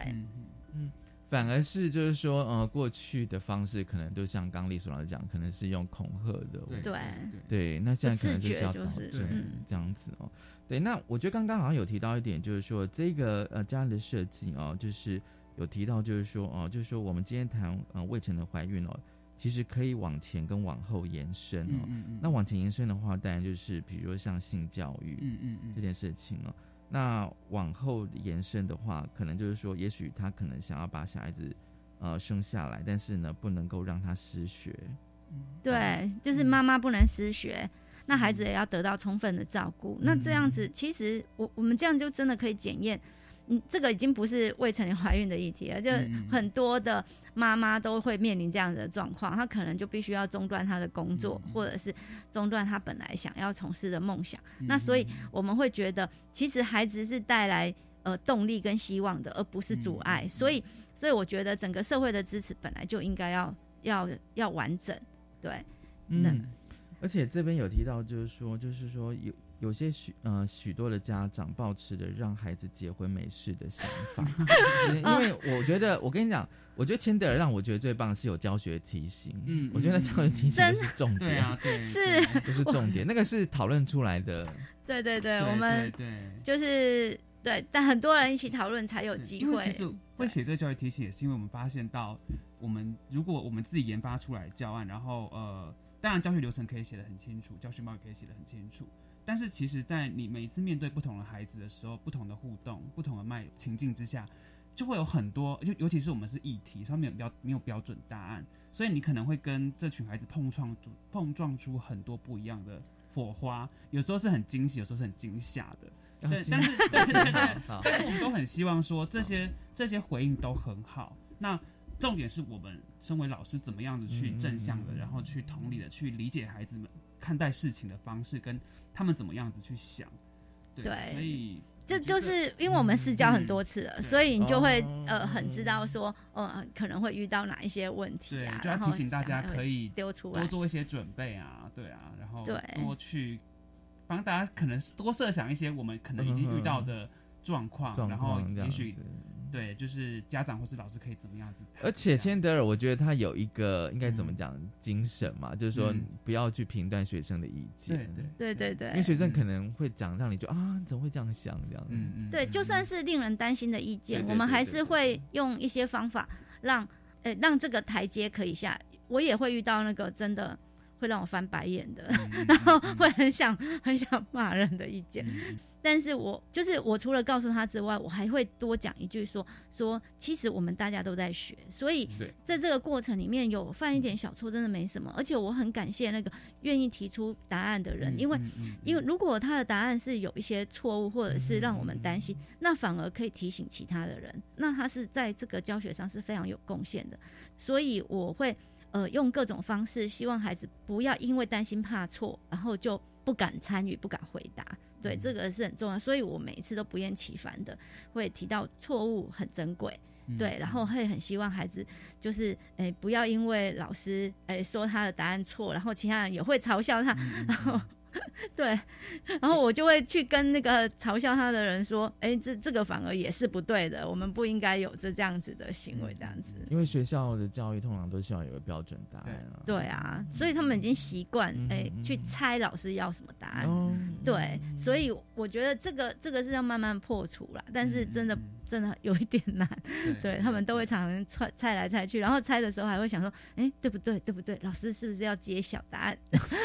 嗯。反而是就是说，呃，过去的方式可能都像刚丽所老师讲，可能是用恐吓的，对。对，那现在可能就是要保证这样子哦。对，那我觉得刚刚好像有提到一点，就是说这个呃家人的设计哦，就是有提到就是说哦，就是说我们今天谈呃未成的怀孕哦，其实可以往前跟往后延伸哦。那往前延伸的话，当然就是比如说像性教育，嗯嗯嗯，这件事情哦。那往后延伸的话，可能就是说，也许他可能想要把小孩子，呃，生下来，但是呢，不能够让他失学。对，就是妈妈不能失学，那孩子也要得到充分的照顾。那这样子，其实我我们这样就真的可以检验。嗯，这个已经不是未成年怀孕的议题了，就很多的妈妈都会面临这样的状况，她可能就必须要中断她的工作，或者是中断她本来想要从事的梦想。那所以我们会觉得，其实孩子是带来呃动力跟希望的，而不是阻碍。所以，所以我觉得整个社会的支持本来就应该要要要完整，对，嗯。而且这边有提到，就是说，就是说有。有些许呃许多的家长抱持着让孩子结婚没事的想法，因为我觉得我跟你讲，我觉得千德尔让我觉得最棒是有教学提醒，嗯，我觉得教学题型是重点啊，对，是不是重点？那个是讨论出来的，[LAUGHS] 对对对，我们对就是对，但很多人一起讨论才有机会。其实会写这个教学提醒，也是因为我们发现到，我们如果我们自己研发出来教案，然后呃，当然教学流程可以写得很清楚，教学报也可以写得很清楚。但是其实，在你每一次面对不同的孩子的时候，不同的互动、不同的脉情境之下，就会有很多，就尤其是我们是议题上面有标没有标准答案，所以你可能会跟这群孩子碰撞出碰撞出很多不一样的火花，有时候是很惊喜，有时候是很惊吓的。对，但是对对对，[LAUGHS] 但是我们都很希望说这些这些回应都很好。那重点是我们身为老师，怎么样子去正向的，然后去同理的去理解孩子们。看待事情的方式跟他们怎么样子去想，对，所以这就是因为我们试教很多次了，所以你就会呃很知道说，呃可能会遇到哪一些问题啊，就要提醒大家可以丢出来。多做一些准备啊，对啊，然后多去帮大家可能多设想一些我们可能已经遇到的状况，然后也许。对，就是家长或是老师可以怎么样子？而且千德尔，我觉得他有一个应该怎么讲精神嘛，就是说不要去评断学生的意见。对对对对对，因为学生可能会讲，让你就啊，怎么会这样想这样？嗯嗯。对，就算是令人担心的意见，我们还是会用一些方法让呃让这个台阶可以下。我也会遇到那个真的。会让我翻白眼的，[LAUGHS] 然后会很想很想骂人的意见，但是我就是我除了告诉他之外，我还会多讲一句说说，其实我们大家都在学，所以在这个过程里面有犯一点小错，真的没什么。而且我很感谢那个愿意提出答案的人，因为因为如果他的答案是有一些错误，或者是让我们担心，那反而可以提醒其他的人，那他是在这个教学上是非常有贡献的，所以我会。呃，用各种方式，希望孩子不要因为担心怕错，然后就不敢参与、不敢回答。对，这个是很重要。所以我每一次都不厌其烦的会提到错误很珍贵，对，然后会很希望孩子就是，诶，不要因为老师诶说他的答案错，然后其他人也会嘲笑他，然后。[LAUGHS] 对，然后我就会去跟那个嘲笑他的人说：“哎，这这个反而也是不对的，我们不应该有这这样子的行为，这样子。”因为学校的教育通常都希望有个标准答案啊。对啊，所以他们已经习惯哎去猜老师要什么答案。对，所以我觉得这个这个是要慢慢破除了，但是真的。真的有一点难，对他们都会常常猜猜来猜去，然后猜的时候还会想说，哎，对不对？对不对？老师是不是要揭晓答案？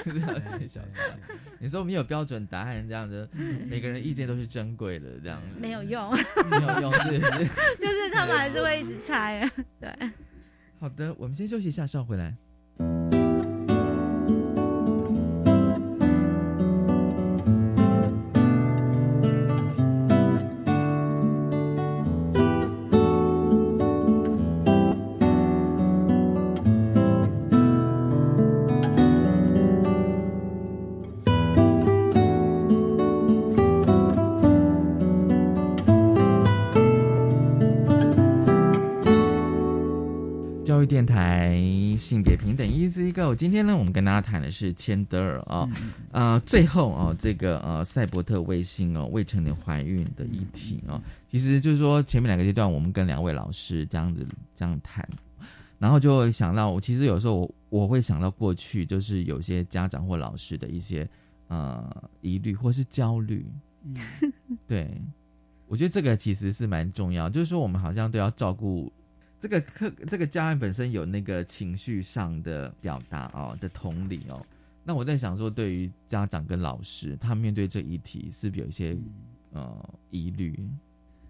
是不是要揭晓答案？[LAUGHS] 你说没有标准答案这样子，每个人意见都是珍贵的，这样没有用，没有用，是不是？[LAUGHS] 就是他们还是会一直猜，对。好的，我们先休息一下，稍回来。电台性别平等，Easy Go。今天呢，我们跟大家谈的是千德尔啊，呃，最后啊，这个呃，赛博特卫星哦，未成年怀孕的议题哦，其实就是说前面两个阶段，我们跟两位老师这样子这样谈，然后就会想到，我其实有时候我我会想到过去，就是有些家长或老师的一些呃疑虑或是焦虑，[LAUGHS] 对，我觉得这个其实是蛮重要，就是说我们好像都要照顾。这个课，这个教案本身有那个情绪上的表达哦的同理哦。那我在想说，对于家长跟老师，他面对这一题，是不是有一些呃疑虑？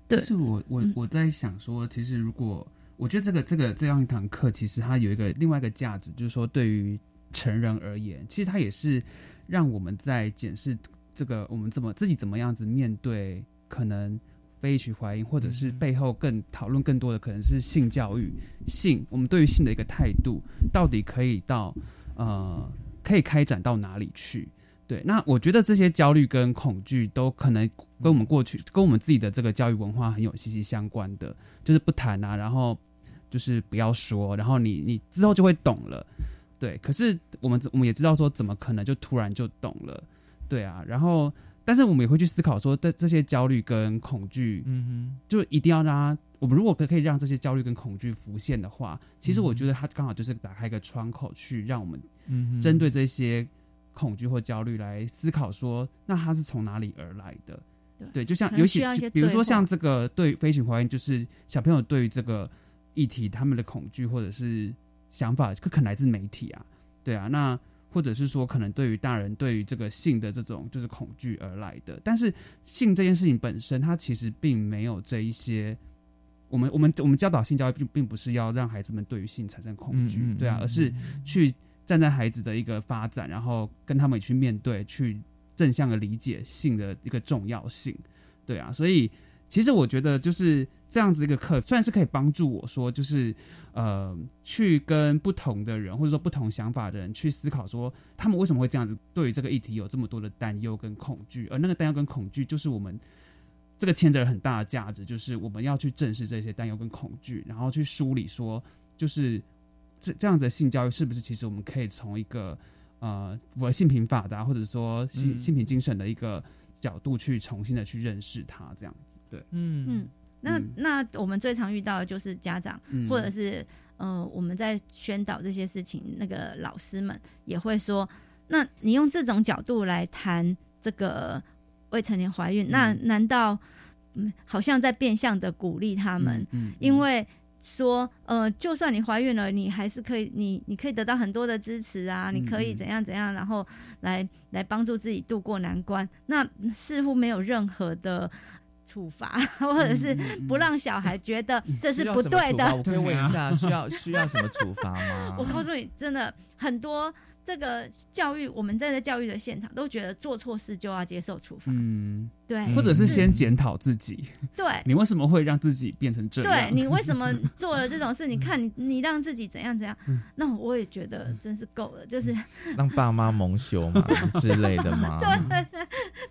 对，是我我我在想说，其实如果我觉得这个这个这样一堂课，其实它有一个另外一个价值，就是说对于成人而言，其实它也是让我们在检视这个我们怎么自己怎么样子面对可能。非取怀孕，或者是背后更讨论更多的可能是性教育、性，我们对于性的一个态度，到底可以到呃，可以开展到哪里去？对，那我觉得这些焦虑跟恐惧都可能跟我们过去、跟我们自己的这个教育文化很有息息相关的，就是不谈啊，然后就是不要说，然后你你之后就会懂了。对，可是我们我们也知道说，怎么可能就突然就懂了？对啊，然后。但是我们也会去思考说，这这些焦虑跟恐惧，嗯哼，就一定要让他，我们如果可可以让这些焦虑跟恐惧浮现的话，其实我觉得它刚好就是打开一个窗口，去让我们，嗯，针对这些恐惧或焦虑来思考说，那它是从哪里而来的？对，就像尤其比如说像这个对飞行怀孕，就是小朋友对于这个议题他们的恐惧或者是想法，可可能来自媒体啊，对啊，那。或者是说，可能对于大人对于这个性的这种就是恐惧而来的，但是性这件事情本身，它其实并没有这一些。我们我们我们教导性教育并并不是要让孩子们对于性产生恐惧，对啊，而是去站在孩子的一个发展，然后跟他们去面对，去正向的理解性的一个重要性，对啊，所以其实我觉得就是这样子一个课，虽然是可以帮助我说就是。呃，去跟不同的人，或者说不同想法的人去思考，说他们为什么会这样子，对于这个议题有这么多的担忧跟恐惧，而那个担忧跟恐惧，就是我们这个牵着很大的价值，就是我们要去正视这些担忧跟恐惧，然后去梳理说，就是这这样子的性教育是不是其实我们可以从一个呃符合性平法的，或者说性性平精神的一个角度去重新的去认识它，这样子，对，嗯嗯。那那我们最常遇到的就是家长，或者是呃我们在宣导这些事情，那个老师们也会说，那你用这种角度来谈这个未成年怀孕，那难道嗯好像在变相的鼓励他们？嗯，因为说呃就算你怀孕了，你还是可以，你你可以得到很多的支持啊，你可以怎样怎样，然后来来帮助自己度过难关，那似乎没有任何的。处罚，[LAUGHS] 或者是不让小孩觉得这是不对的。我可以问一下，需要需要什么处罚吗？[LAUGHS] 我告诉你，真的很多。这个教育，我们在教育的现场都觉得做错事就要接受处罚。嗯，对，或者是先检讨自己。对，[LAUGHS] 你为什么会让自己变成这样？对你为什么做了这种事？你看你，你让自己怎样怎样？那我也觉得真是够了，就是让爸妈蒙羞嘛之类的嘛？[LAUGHS] 对，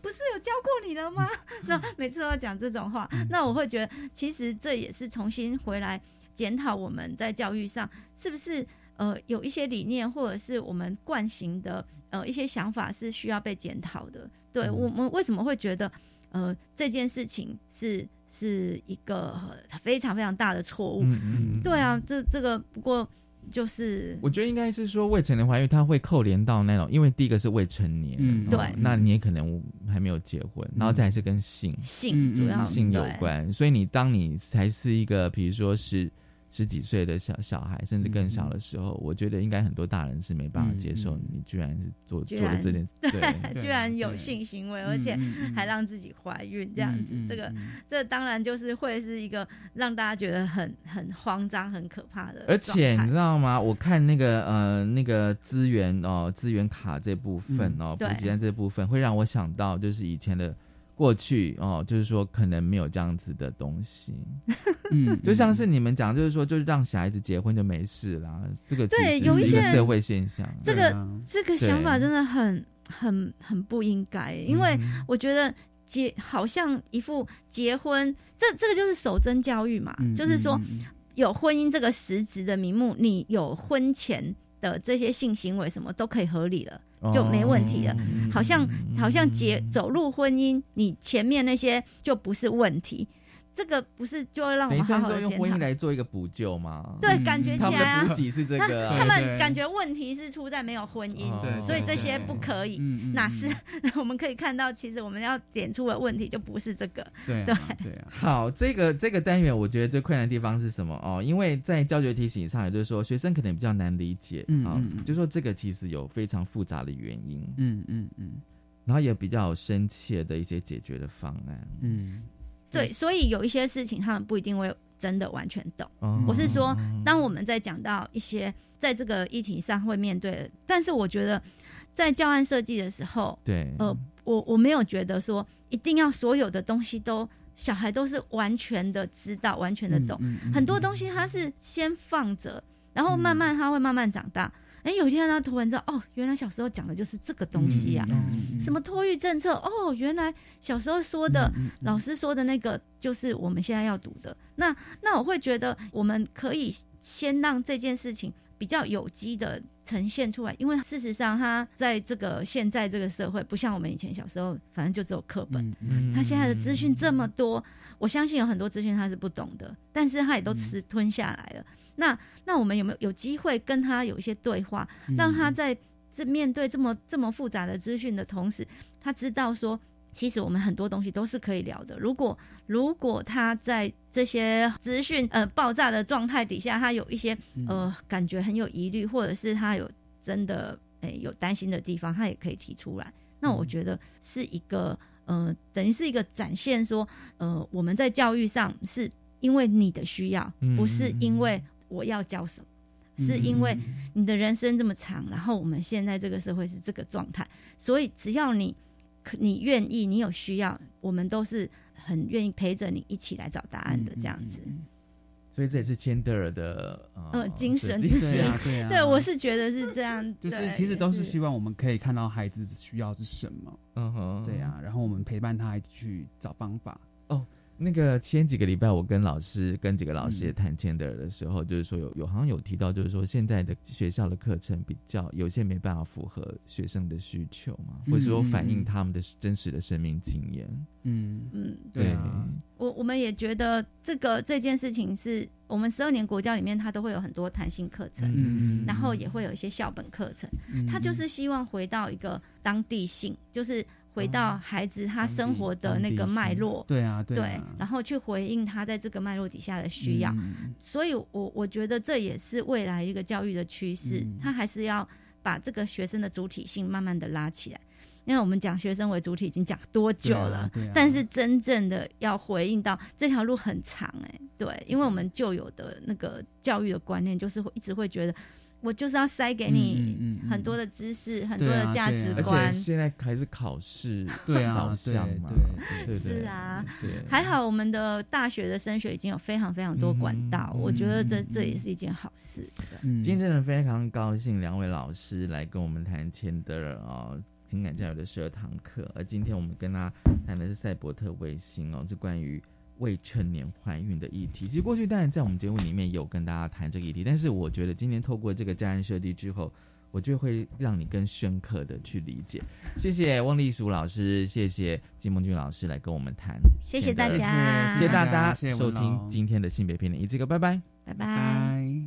不是有教过你了吗？[LAUGHS] 那每次都要讲这种话，那我会觉得其实这也是重新回来检讨我们在教育上是不是。呃，有一些理念或者是我们惯行的呃一些想法是需要被检讨的。对我们为什么会觉得呃这件事情是是一个非常非常大的错误？对啊，这这个不过就是我觉得应该是说未成年怀孕，它会扣连到那种，因为第一个是未成年，嗯，对，那你也可能还没有结婚，然后再是跟性性主要性有关，所以你当你才是一个，比如说是。十几岁的小小孩，甚至更小的时候，我觉得应该很多大人是没办法接受你居然是做做了这件，[LAUGHS] 对，居然有性行为，而且还让自己怀孕这样子，这个这当然就是会是一个让大家觉得很很慌张、很可怕的。而且你知道吗？我看那个呃那个资源哦资源卡这部分哦补给站这部分，会让我想到就是以前的。过去哦，就是说可能没有这样子的东西，[LAUGHS] 嗯，就像是你们讲，就是说，就是让小孩子结婚就没事啦。这个对有一些社会现象，这个这个想法真的很很很不应该，因为我觉得结好像一副结婚，这这个就是守贞教育嘛，就是说有婚姻这个实质的名目，你有婚前的这些性行为什么都可以合理了，就没问题了。好像好像结走入婚姻，你前面那些就不是问题。这个不是就让我们好好说用婚姻来做一个补救吗？对，感觉起来啊，补给是这个，他们感觉问题是出在没有婚姻，所以这些不可以。哪是我们可以看到，其 [LAUGHS] 实我们要点出的问题就不是这个。对对对啊。好，这个这个单元我觉得最困难的地方是什么哦？因为在教学提醒上，也就是说学生可能比较难理解啊，就说这个其实有非常复杂的原因。嗯嗯嗯，然后也比较深切的一些解决的方案。嗯。对，所以有一些事情他们不一定会真的完全懂。我是说，当我们在讲到一些在这个议题上会面对，但是我觉得在教案设计的时候，对，呃，我我没有觉得说一定要所有的东西都小孩都是完全的知道、完全的懂。很多东西他是先放着，然后慢慢他会慢慢长大。哎，有一天他突然知道，哦，原来小时候讲的就是这个东西啊，什么托育政策？哦，原来小时候说的，老师说的那个就是我们现在要读的。那那我会觉得，我们可以先让这件事情比较有机的呈现出来，因为事实上，他在这个现在这个社会，不像我们以前小时候，反正就只有课本。他现在的资讯这么多，我相信有很多资讯他是不懂的，但是他也都吃吞下来了。那那我们有没有有机会跟他有一些对话，让他在这面对这么这么复杂的资讯的同时，他知道说，其实我们很多东西都是可以聊的。如果如果他在这些资讯呃爆炸的状态底下，他有一些呃感觉很有疑虑，或者是他有真的诶有担心的地方，他也可以提出来。那我觉得是一个呃等于是一个展现说，呃我们在教育上是因为你的需要，不是因为。我要教什么？是因为你的人生这么长，然后我们现在这个社会是这个状态，所以只要你你愿意，你有需要，我们都是很愿意陪着你一起来找答案的这样子。所以这也是千德尔的呃精神，对啊，[LAUGHS] 对啊，对我是觉得是这样，就是其实都是希望我们可以看到孩子需要是什么，嗯哼，对啊，然后我们陪伴他去找方法。哦。那个前几个礼拜，我跟老师跟几个老师也谈千德尔的时候，就是说有有好像有提到，就是说现在的学校的课程比较有些没办法符合学生的需求嘛，或者说反映他们的真实的生命经验。嗯嗯，对。啊我我们也觉得这个这件事情是我们十二年国教里面，它都会有很多弹性课程，嗯嗯，然后也会有一些校本课程，它就是希望回到一个当地性，就是。回到孩子他生活的那个脉络，对啊，对，然后去回应他在这个脉络底下的需要，所以，我我觉得这也是未来一个教育的趋势，他还是要把这个学生的主体性慢慢的拉起来。因为我们讲学生为主体已经讲多久了，但是真正的要回应到这条路很长，哎，对，因为我们旧有的那个教育的观念就是会一直会觉得。我就是要塞给你很多的知识，很多的价值观。而且现在还是考试导向嘛，对对是啊。还好我们的大学的升学已经有非常非常多管道，我觉得这这也是一件好事。今天真的非常高兴，两位老师来跟我们谈钱德啊情感教育的十二堂课，而今天我们跟他谈的是赛博特卫星哦，是关于。未成年怀孕的议题，其实过去当然在我们节目里面有跟大家谈这个议题，但是我觉得今天透过这个家人设计之后，我就会让你更深刻的去理解。谢谢汪丽淑老师，谢谢金梦君老师来跟我们谈，谢谢大家，谢谢大家收听今天的性别片的一这个，拜拜，拜拜。